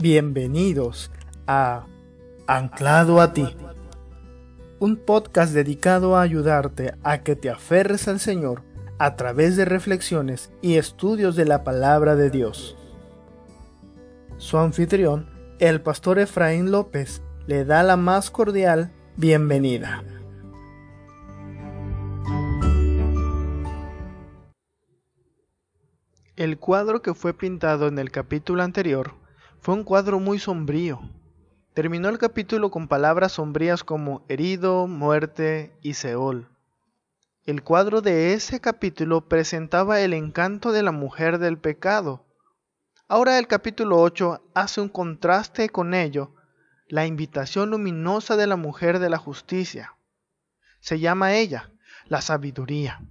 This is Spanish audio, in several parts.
Bienvenidos a Anclado a ti, un podcast dedicado a ayudarte a que te aferres al Señor a través de reflexiones y estudios de la palabra de Dios. Su anfitrión, el pastor Efraín López, le da la más cordial bienvenida. El cuadro que fue pintado en el capítulo anterior fue un cuadro muy sombrío. Terminó el capítulo con palabras sombrías como herido, muerte y Seol. El cuadro de ese capítulo presentaba el encanto de la mujer del pecado. Ahora el capítulo 8 hace un contraste con ello, la invitación luminosa de la mujer de la justicia. Se llama ella la sabiduría,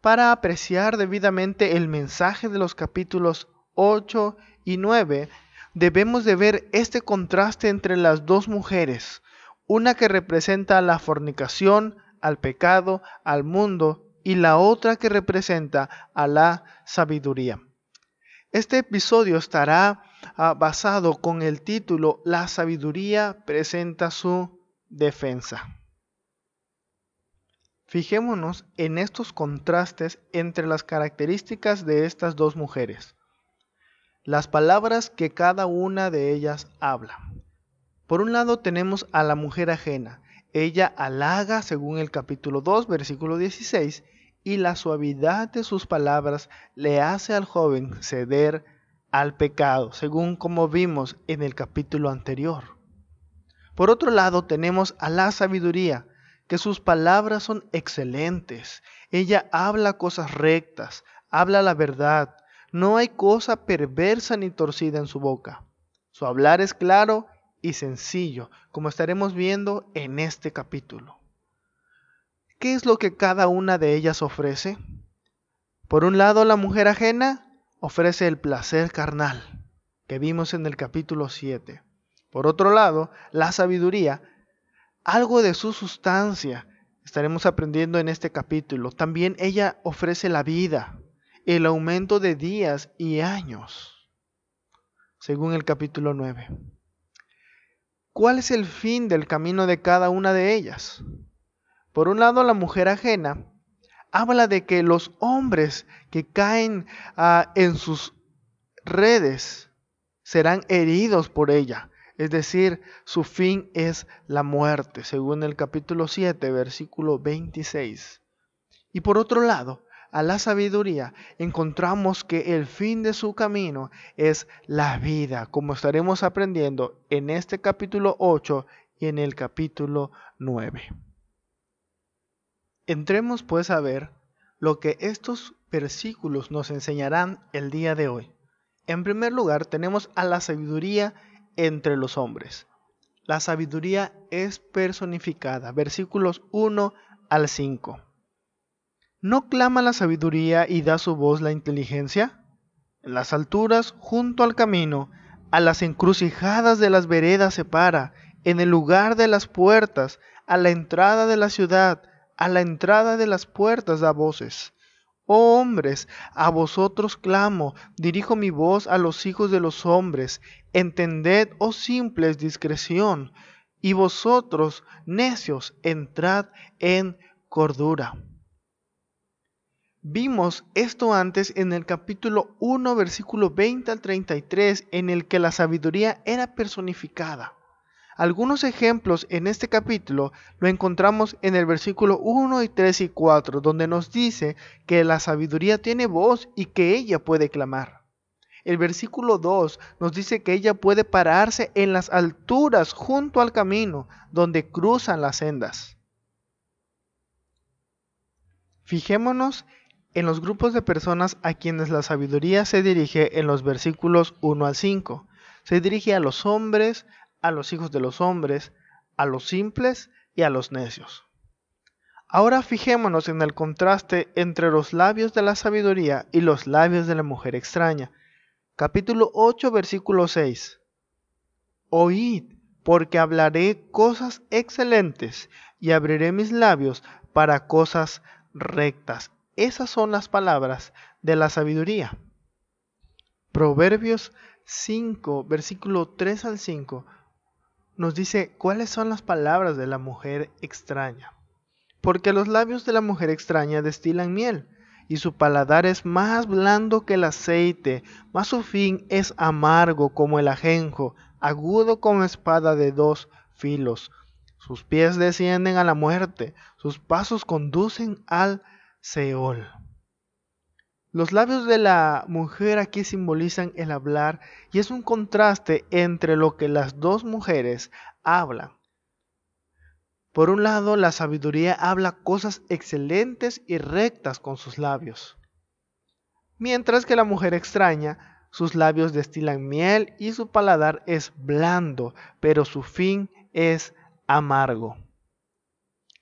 para apreciar debidamente el mensaje de los capítulos 8 y 9 debemos de ver este contraste entre las dos mujeres, una que representa la fornicación, al pecado, al mundo, y la otra que representa a la sabiduría. Este episodio estará ah, basado con el título La sabiduría presenta su defensa. Fijémonos en estos contrastes entre las características de estas dos mujeres las palabras que cada una de ellas habla. Por un lado tenemos a la mujer ajena. Ella halaga, según el capítulo 2, versículo 16, y la suavidad de sus palabras le hace al joven ceder al pecado, según como vimos en el capítulo anterior. Por otro lado tenemos a la sabiduría, que sus palabras son excelentes. Ella habla cosas rectas, habla la verdad, no hay cosa perversa ni torcida en su boca. Su hablar es claro y sencillo, como estaremos viendo en este capítulo. ¿Qué es lo que cada una de ellas ofrece? Por un lado, la mujer ajena ofrece el placer carnal, que vimos en el capítulo 7. Por otro lado, la sabiduría, algo de su sustancia, estaremos aprendiendo en este capítulo. También ella ofrece la vida, el aumento de días y años, según el capítulo 9. ¿Cuál es el fin del camino de cada una de ellas? Por un lado, la mujer ajena habla de que los hombres que caen ah, en sus redes serán heridos por ella. Es decir, su fin es la muerte, según el capítulo 7, versículo 26. Y por otro lado, a la sabiduría, encontramos que el fin de su camino es la vida, como estaremos aprendiendo en este capítulo 8 y en el capítulo 9. Entremos pues a ver lo que estos versículos nos enseñarán el día de hoy. En primer lugar, tenemos a la sabiduría entre los hombres. La sabiduría es personificada, versículos 1 al 5. ¿No clama la sabiduría y da su voz la inteligencia? En las alturas, junto al camino, a las encrucijadas de las veredas se para, en el lugar de las puertas, a la entrada de la ciudad, a la entrada de las puertas da voces. Oh hombres, a vosotros clamo, dirijo mi voz a los hijos de los hombres, entended, oh simples, discreción, y vosotros, necios, entrad en cordura. Vimos esto antes en el capítulo 1, versículo 20 al 33, en el que la sabiduría era personificada. Algunos ejemplos en este capítulo lo encontramos en el versículo 1 y 3 y 4, donde nos dice que la sabiduría tiene voz y que ella puede clamar. El versículo 2 nos dice que ella puede pararse en las alturas junto al camino donde cruzan las sendas. Fijémonos en los grupos de personas a quienes la sabiduría se dirige en los versículos 1 al 5. Se dirige a los hombres, a los hijos de los hombres, a los simples y a los necios. Ahora fijémonos en el contraste entre los labios de la sabiduría y los labios de la mujer extraña. Capítulo 8, versículo 6. Oíd, porque hablaré cosas excelentes y abriré mis labios para cosas rectas esas son las palabras de la sabiduría. Proverbios 5, versículo 3 al 5, nos dice cuáles son las palabras de la mujer extraña. Porque los labios de la mujer extraña destilan miel, y su paladar es más blando que el aceite, mas su fin es amargo como el ajenjo, agudo como espada de dos filos. Sus pies descienden a la muerte, sus pasos conducen al Seol. Los labios de la mujer aquí simbolizan el hablar y es un contraste entre lo que las dos mujeres hablan. Por un lado, la sabiduría habla cosas excelentes y rectas con sus labios, mientras que la mujer extraña, sus labios destilan miel y su paladar es blando, pero su fin es amargo.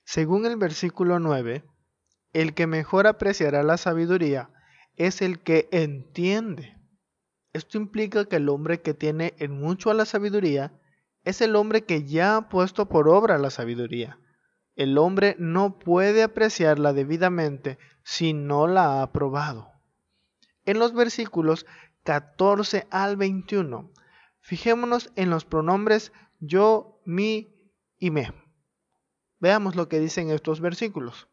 Según el versículo 9, el que mejor apreciará la sabiduría es el que entiende. Esto implica que el hombre que tiene en mucho a la sabiduría es el hombre que ya ha puesto por obra la sabiduría. El hombre no puede apreciarla debidamente si no la ha probado. En los versículos 14 al 21, fijémonos en los pronombres yo, mi y me. Veamos lo que dicen estos versículos.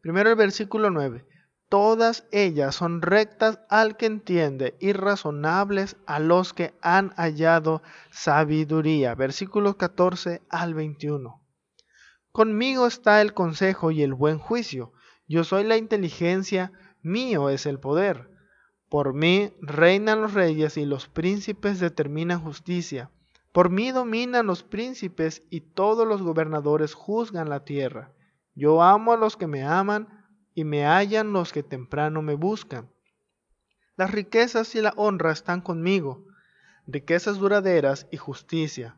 Primero el versículo 9. Todas ellas son rectas al que entiende y razonables a los que han hallado sabiduría. Versículos 14 al 21. Conmigo está el consejo y el buen juicio. Yo soy la inteligencia, mío es el poder. Por mí reinan los reyes y los príncipes determinan justicia. Por mí dominan los príncipes y todos los gobernadores juzgan la tierra. Yo amo a los que me aman y me hallan los que temprano me buscan. Las riquezas y la honra están conmigo, riquezas duraderas y justicia.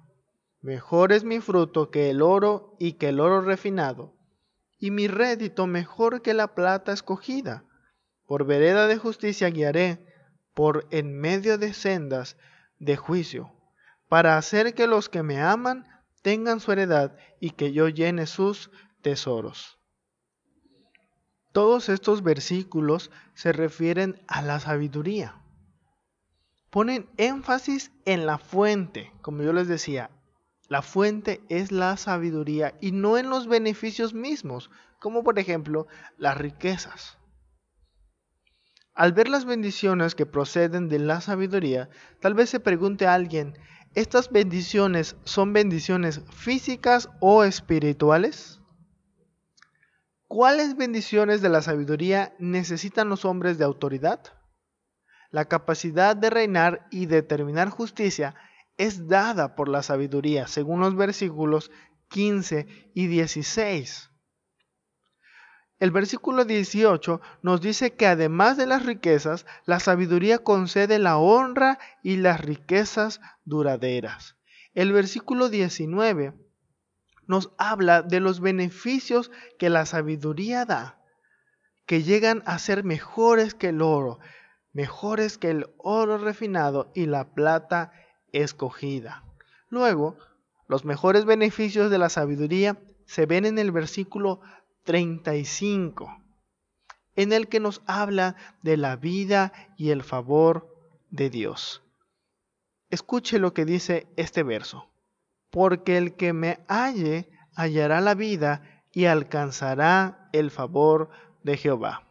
Mejor es mi fruto que el oro y que el oro refinado, y mi rédito mejor que la plata escogida. Por vereda de justicia guiaré, por en medio de sendas de juicio, para hacer que los que me aman tengan su heredad y que yo llene sus tesoros. Todos estos versículos se refieren a la sabiduría. Ponen énfasis en la fuente, como yo les decía, la fuente es la sabiduría y no en los beneficios mismos, como por ejemplo las riquezas. Al ver las bendiciones que proceden de la sabiduría, tal vez se pregunte alguien, ¿estas bendiciones son bendiciones físicas o espirituales? ¿Cuáles bendiciones de la sabiduría necesitan los hombres de autoridad? La capacidad de reinar y determinar justicia es dada por la sabiduría, según los versículos 15 y 16. El versículo 18 nos dice que además de las riquezas, la sabiduría concede la honra y las riquezas duraderas. El versículo 19 nos habla de los beneficios que la sabiduría da, que llegan a ser mejores que el oro, mejores que el oro refinado y la plata escogida. Luego, los mejores beneficios de la sabiduría se ven en el versículo 35, en el que nos habla de la vida y el favor de Dios. Escuche lo que dice este verso porque el que me halle hallará la vida y alcanzará el favor de Jehová.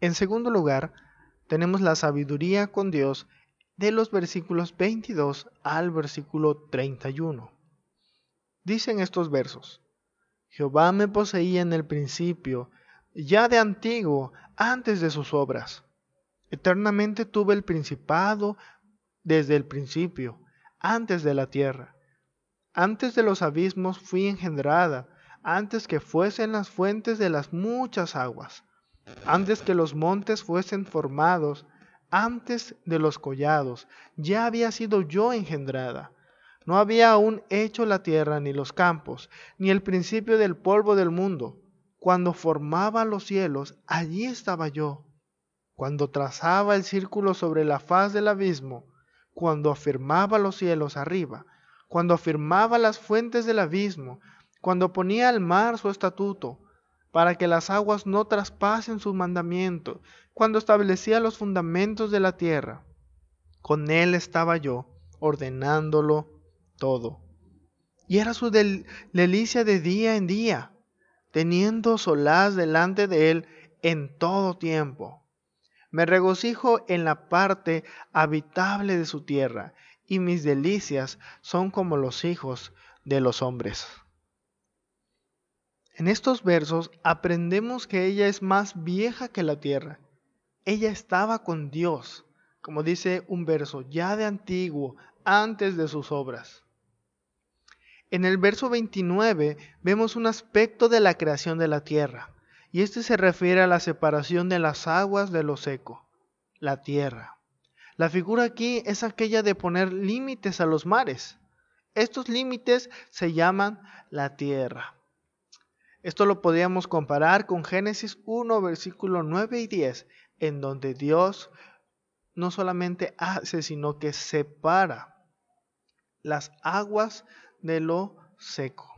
En segundo lugar, tenemos la sabiduría con Dios de los versículos 22 al versículo 31. Dicen estos versos, Jehová me poseía en el principio, ya de antiguo, antes de sus obras. Eternamente tuve el principado, desde el principio, antes de la tierra. Antes de los abismos fui engendrada, antes que fuesen las fuentes de las muchas aguas, antes que los montes fuesen formados, antes de los collados, ya había sido yo engendrada. No había aún hecho la tierra ni los campos, ni el principio del polvo del mundo. Cuando formaba los cielos, allí estaba yo. Cuando trazaba el círculo sobre la faz del abismo, cuando afirmaba los cielos arriba, cuando afirmaba las fuentes del abismo, cuando ponía al mar su estatuto, para que las aguas no traspasen su mandamiento, cuando establecía los fundamentos de la tierra. Con él estaba yo, ordenándolo todo. Y era su delicia de día en día, teniendo solaz delante de él en todo tiempo. Me regocijo en la parte habitable de su tierra, y mis delicias son como los hijos de los hombres. En estos versos aprendemos que ella es más vieja que la tierra. Ella estaba con Dios, como dice un verso, ya de antiguo, antes de sus obras. En el verso 29 vemos un aspecto de la creación de la tierra, y este se refiere a la separación de las aguas de lo seco, la tierra. La figura aquí es aquella de poner límites a los mares. Estos límites se llaman la tierra. Esto lo podríamos comparar con Génesis 1, versículo 9 y 10, en donde Dios no solamente hace, sino que separa las aguas de lo seco.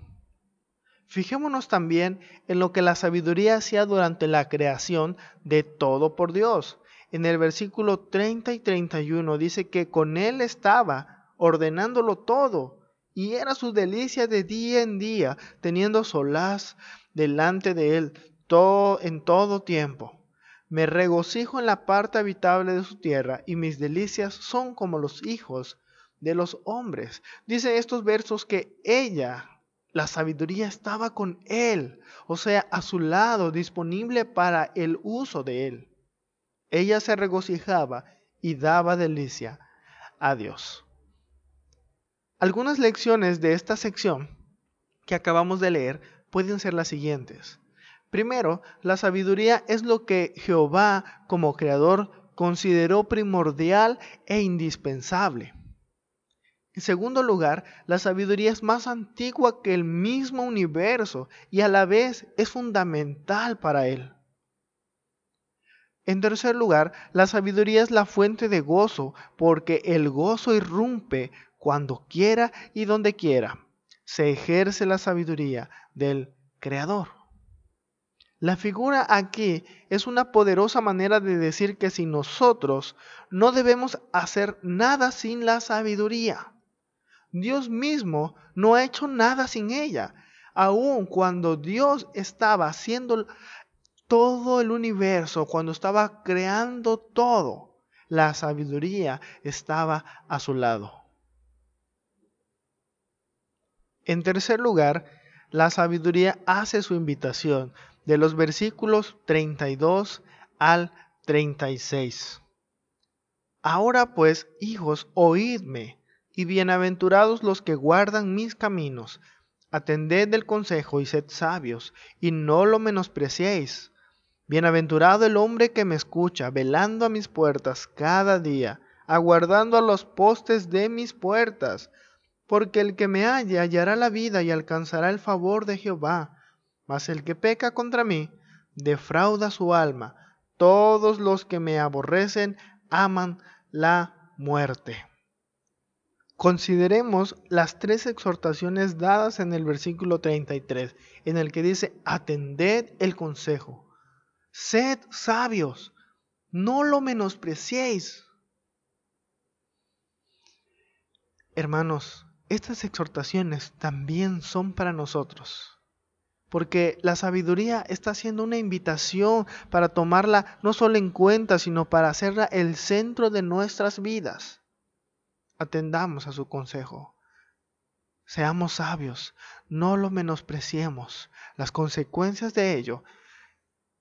Fijémonos también en lo que la sabiduría hacía durante la creación de todo por Dios. En el versículo 30 y 31 dice que con él estaba ordenándolo todo y era su delicia de día en día, teniendo solaz delante de él todo, en todo tiempo. Me regocijo en la parte habitable de su tierra, y mis delicias son como los hijos de los hombres. Dice estos versos que ella, la sabiduría, estaba con él, o sea, a su lado, disponible para el uso de él. Ella se regocijaba y daba delicia a Dios. Algunas lecciones de esta sección que acabamos de leer pueden ser las siguientes. Primero, la sabiduría es lo que Jehová como creador consideró primordial e indispensable. En segundo lugar, la sabiduría es más antigua que el mismo universo y a la vez es fundamental para él. En tercer lugar, la sabiduría es la fuente de gozo, porque el gozo irrumpe cuando quiera y donde quiera. Se ejerce la sabiduría del Creador. La figura aquí es una poderosa manera de decir que si nosotros no debemos hacer nada sin la sabiduría, Dios mismo no ha hecho nada sin ella. Aun cuando Dios estaba haciendo todo el universo, cuando estaba creando todo, la sabiduría estaba a su lado. En tercer lugar, la sabiduría hace su invitación de los versículos 32 al 36. Ahora pues, hijos, oídme, y bienaventurados los que guardan mis caminos. Atended el consejo y sed sabios, y no lo menospreciéis. Bienaventurado el hombre que me escucha, velando a mis puertas cada día, aguardando a los postes de mis puertas, porque el que me halle hallará la vida y alcanzará el favor de Jehová. Mas el que peca contra mí, defrauda su alma. Todos los que me aborrecen aman la muerte. Consideremos las tres exhortaciones dadas en el versículo 33, en el que dice, atended el consejo, sed sabios, no lo menospreciéis. Hermanos, estas exhortaciones también son para nosotros. Porque la sabiduría está haciendo una invitación para tomarla no solo en cuenta, sino para hacerla el centro de nuestras vidas. Atendamos a su consejo. Seamos sabios, no lo menospreciemos. Las consecuencias de ello.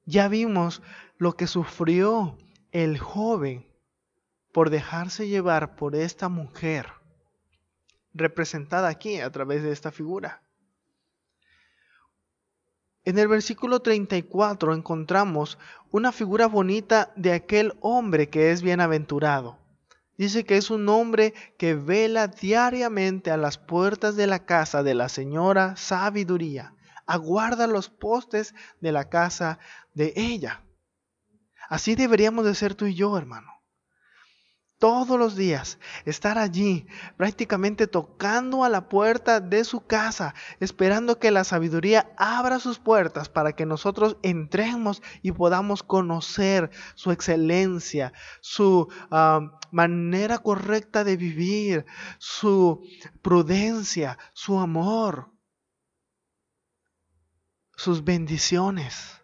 Ya vimos lo que sufrió el joven por dejarse llevar por esta mujer representada aquí a través de esta figura. En el versículo 34 encontramos una figura bonita de aquel hombre que es bienaventurado. Dice que es un hombre que vela diariamente a las puertas de la casa de la señora sabiduría, aguarda los postes de la casa de ella. Así deberíamos de ser tú y yo, hermano. Todos los días, estar allí, prácticamente tocando a la puerta de su casa, esperando que la sabiduría abra sus puertas para que nosotros entremos y podamos conocer su excelencia, su ah, manera correcta de vivir, su prudencia, su amor, sus bendiciones.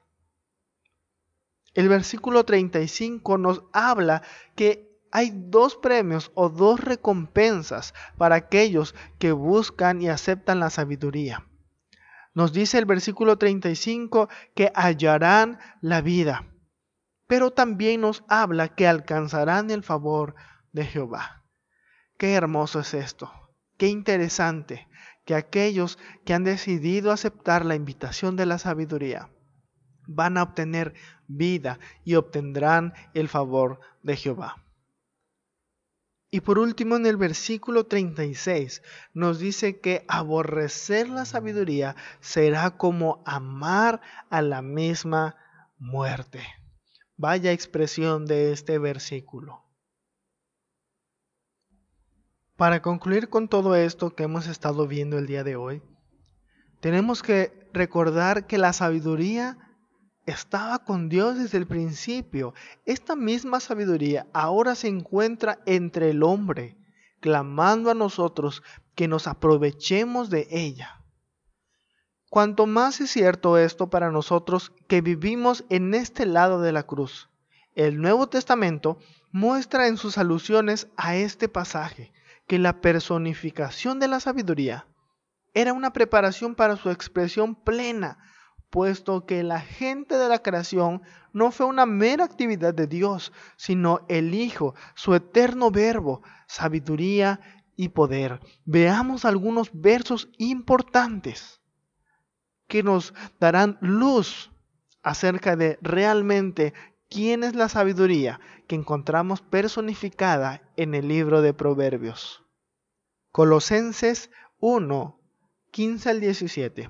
El versículo 35 nos habla que hay dos premios o dos recompensas para aquellos que buscan y aceptan la sabiduría. Nos dice el versículo 35 que hallarán la vida, pero también nos habla que alcanzarán el favor de Jehová. Qué hermoso es esto, qué interesante que aquellos que han decidido aceptar la invitación de la sabiduría van a obtener vida y obtendrán el favor de Jehová. Y por último, en el versículo 36 nos dice que aborrecer la sabiduría será como amar a la misma muerte. Vaya expresión de este versículo. Para concluir con todo esto que hemos estado viendo el día de hoy, tenemos que recordar que la sabiduría estaba con Dios desde el principio. Esta misma sabiduría ahora se encuentra entre el hombre, clamando a nosotros que nos aprovechemos de ella. Cuanto más es cierto esto para nosotros que vivimos en este lado de la cruz. El Nuevo Testamento muestra en sus alusiones a este pasaje que la personificación de la sabiduría era una preparación para su expresión plena, puesto que la gente de la creación no fue una mera actividad de Dios, sino el Hijo, su eterno verbo, sabiduría y poder. Veamos algunos versos importantes que nos darán luz acerca de realmente quién es la sabiduría que encontramos personificada en el libro de Proverbios. Colosenses 1, 15 al 17.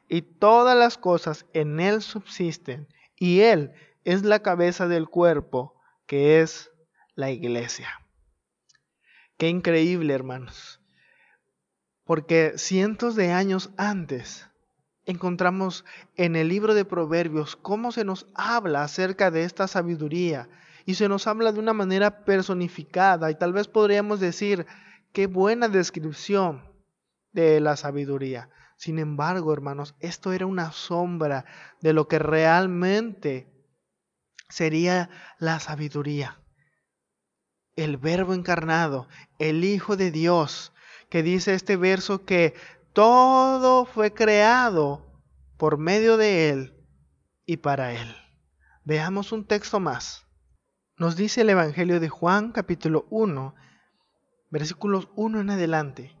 y todas las cosas en Él subsisten, y Él es la cabeza del cuerpo, que es la iglesia. Qué increíble, hermanos. Porque cientos de años antes encontramos en el libro de Proverbios cómo se nos habla acerca de esta sabiduría y se nos habla de una manera personificada y tal vez podríamos decir qué buena descripción de la sabiduría. Sin embargo, hermanos, esto era una sombra de lo que realmente sería la sabiduría. El verbo encarnado, el Hijo de Dios, que dice este verso que todo fue creado por medio de Él y para Él. Veamos un texto más. Nos dice el Evangelio de Juan capítulo 1, versículos 1 en adelante.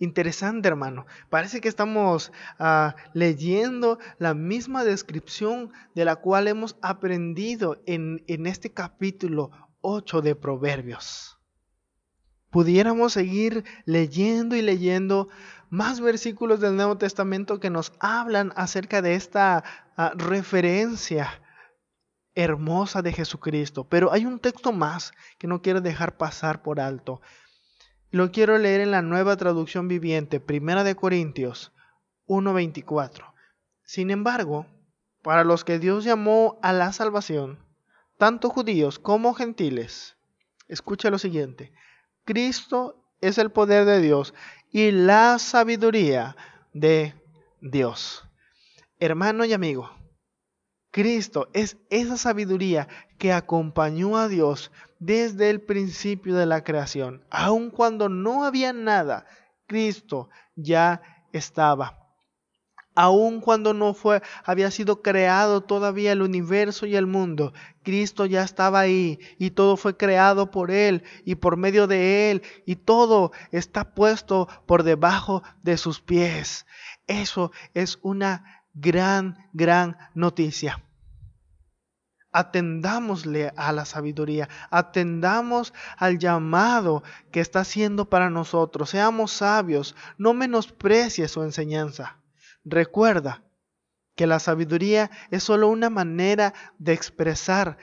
Interesante, hermano. Parece que estamos ah, leyendo la misma descripción de la cual hemos aprendido en, este capítulo 8 de Proverbios. Pudiéramos seguir leyendo y leyendo más versículos del Nuevo Testamento que nos hablan acerca de esta ah, referencia hermosa de Jesucristo. Pero hay un texto más que no quiero dejar pasar por alto. Lo quiero leer en la nueva traducción viviente, Primera de Corintios 1:24. Sin embargo, para los que Dios llamó a la salvación, tanto judíos como gentiles, escucha lo siguiente, Cristo es el poder de Dios y la sabiduría de Dios. Hermano y amigo, Cristo es esa sabiduría que acompañó a Dios desde el principio de la creación. Aun cuando no había nada, Cristo ya estaba. Aun cuando no fue, había sido creado todavía el universo y el mundo, Cristo ya estaba ahí y todo fue creado por Él y por medio de Él y todo está puesto por debajo de sus pies. Eso es una gran, gran noticia. Atendámosle a la sabiduría, atendamos al llamado que está haciendo para nosotros. Seamos sabios, no menosprecies su enseñanza. Recuerda que la sabiduría es solo una manera de expresar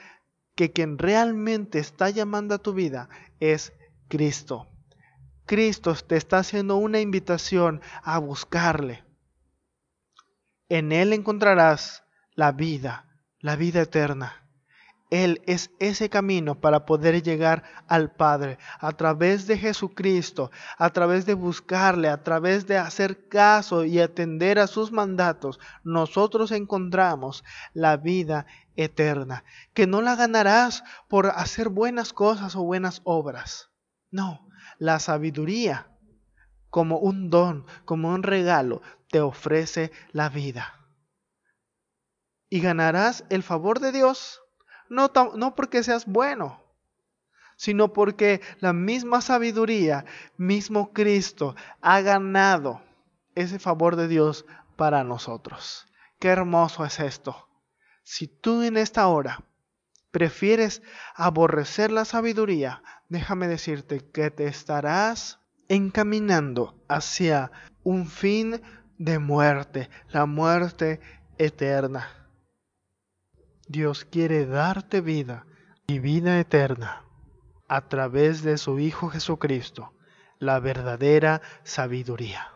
que quien realmente está llamando a tu vida es Cristo. Cristo te está haciendo una invitación a buscarle. En Él encontrarás la vida, la vida eterna. Él es ese camino para poder llegar al Padre a través de Jesucristo, a través de buscarle, a través de hacer caso y atender a sus mandatos. Nosotros encontramos la vida eterna, que no la ganarás por hacer buenas cosas o buenas obras. No, la sabiduría como un don, como un regalo, te ofrece la vida. Y ganarás el favor de Dios, no, no porque seas bueno, sino porque la misma sabiduría, mismo Cristo, ha ganado ese favor de Dios para nosotros. Qué hermoso es esto. Si tú en esta hora prefieres aborrecer la sabiduría, déjame decirte que te estarás encaminando hacia un fin de muerte, la muerte eterna. Dios quiere darte vida y vida eterna a través de su Hijo Jesucristo, la verdadera sabiduría.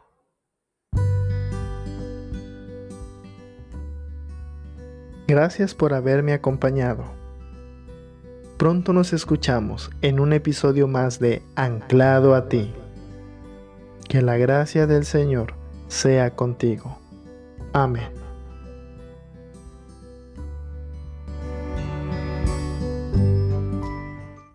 Gracias por haberme acompañado. Pronto nos escuchamos en un episodio más de Anclado a ti. Que la gracia del Señor sea contigo. Amén.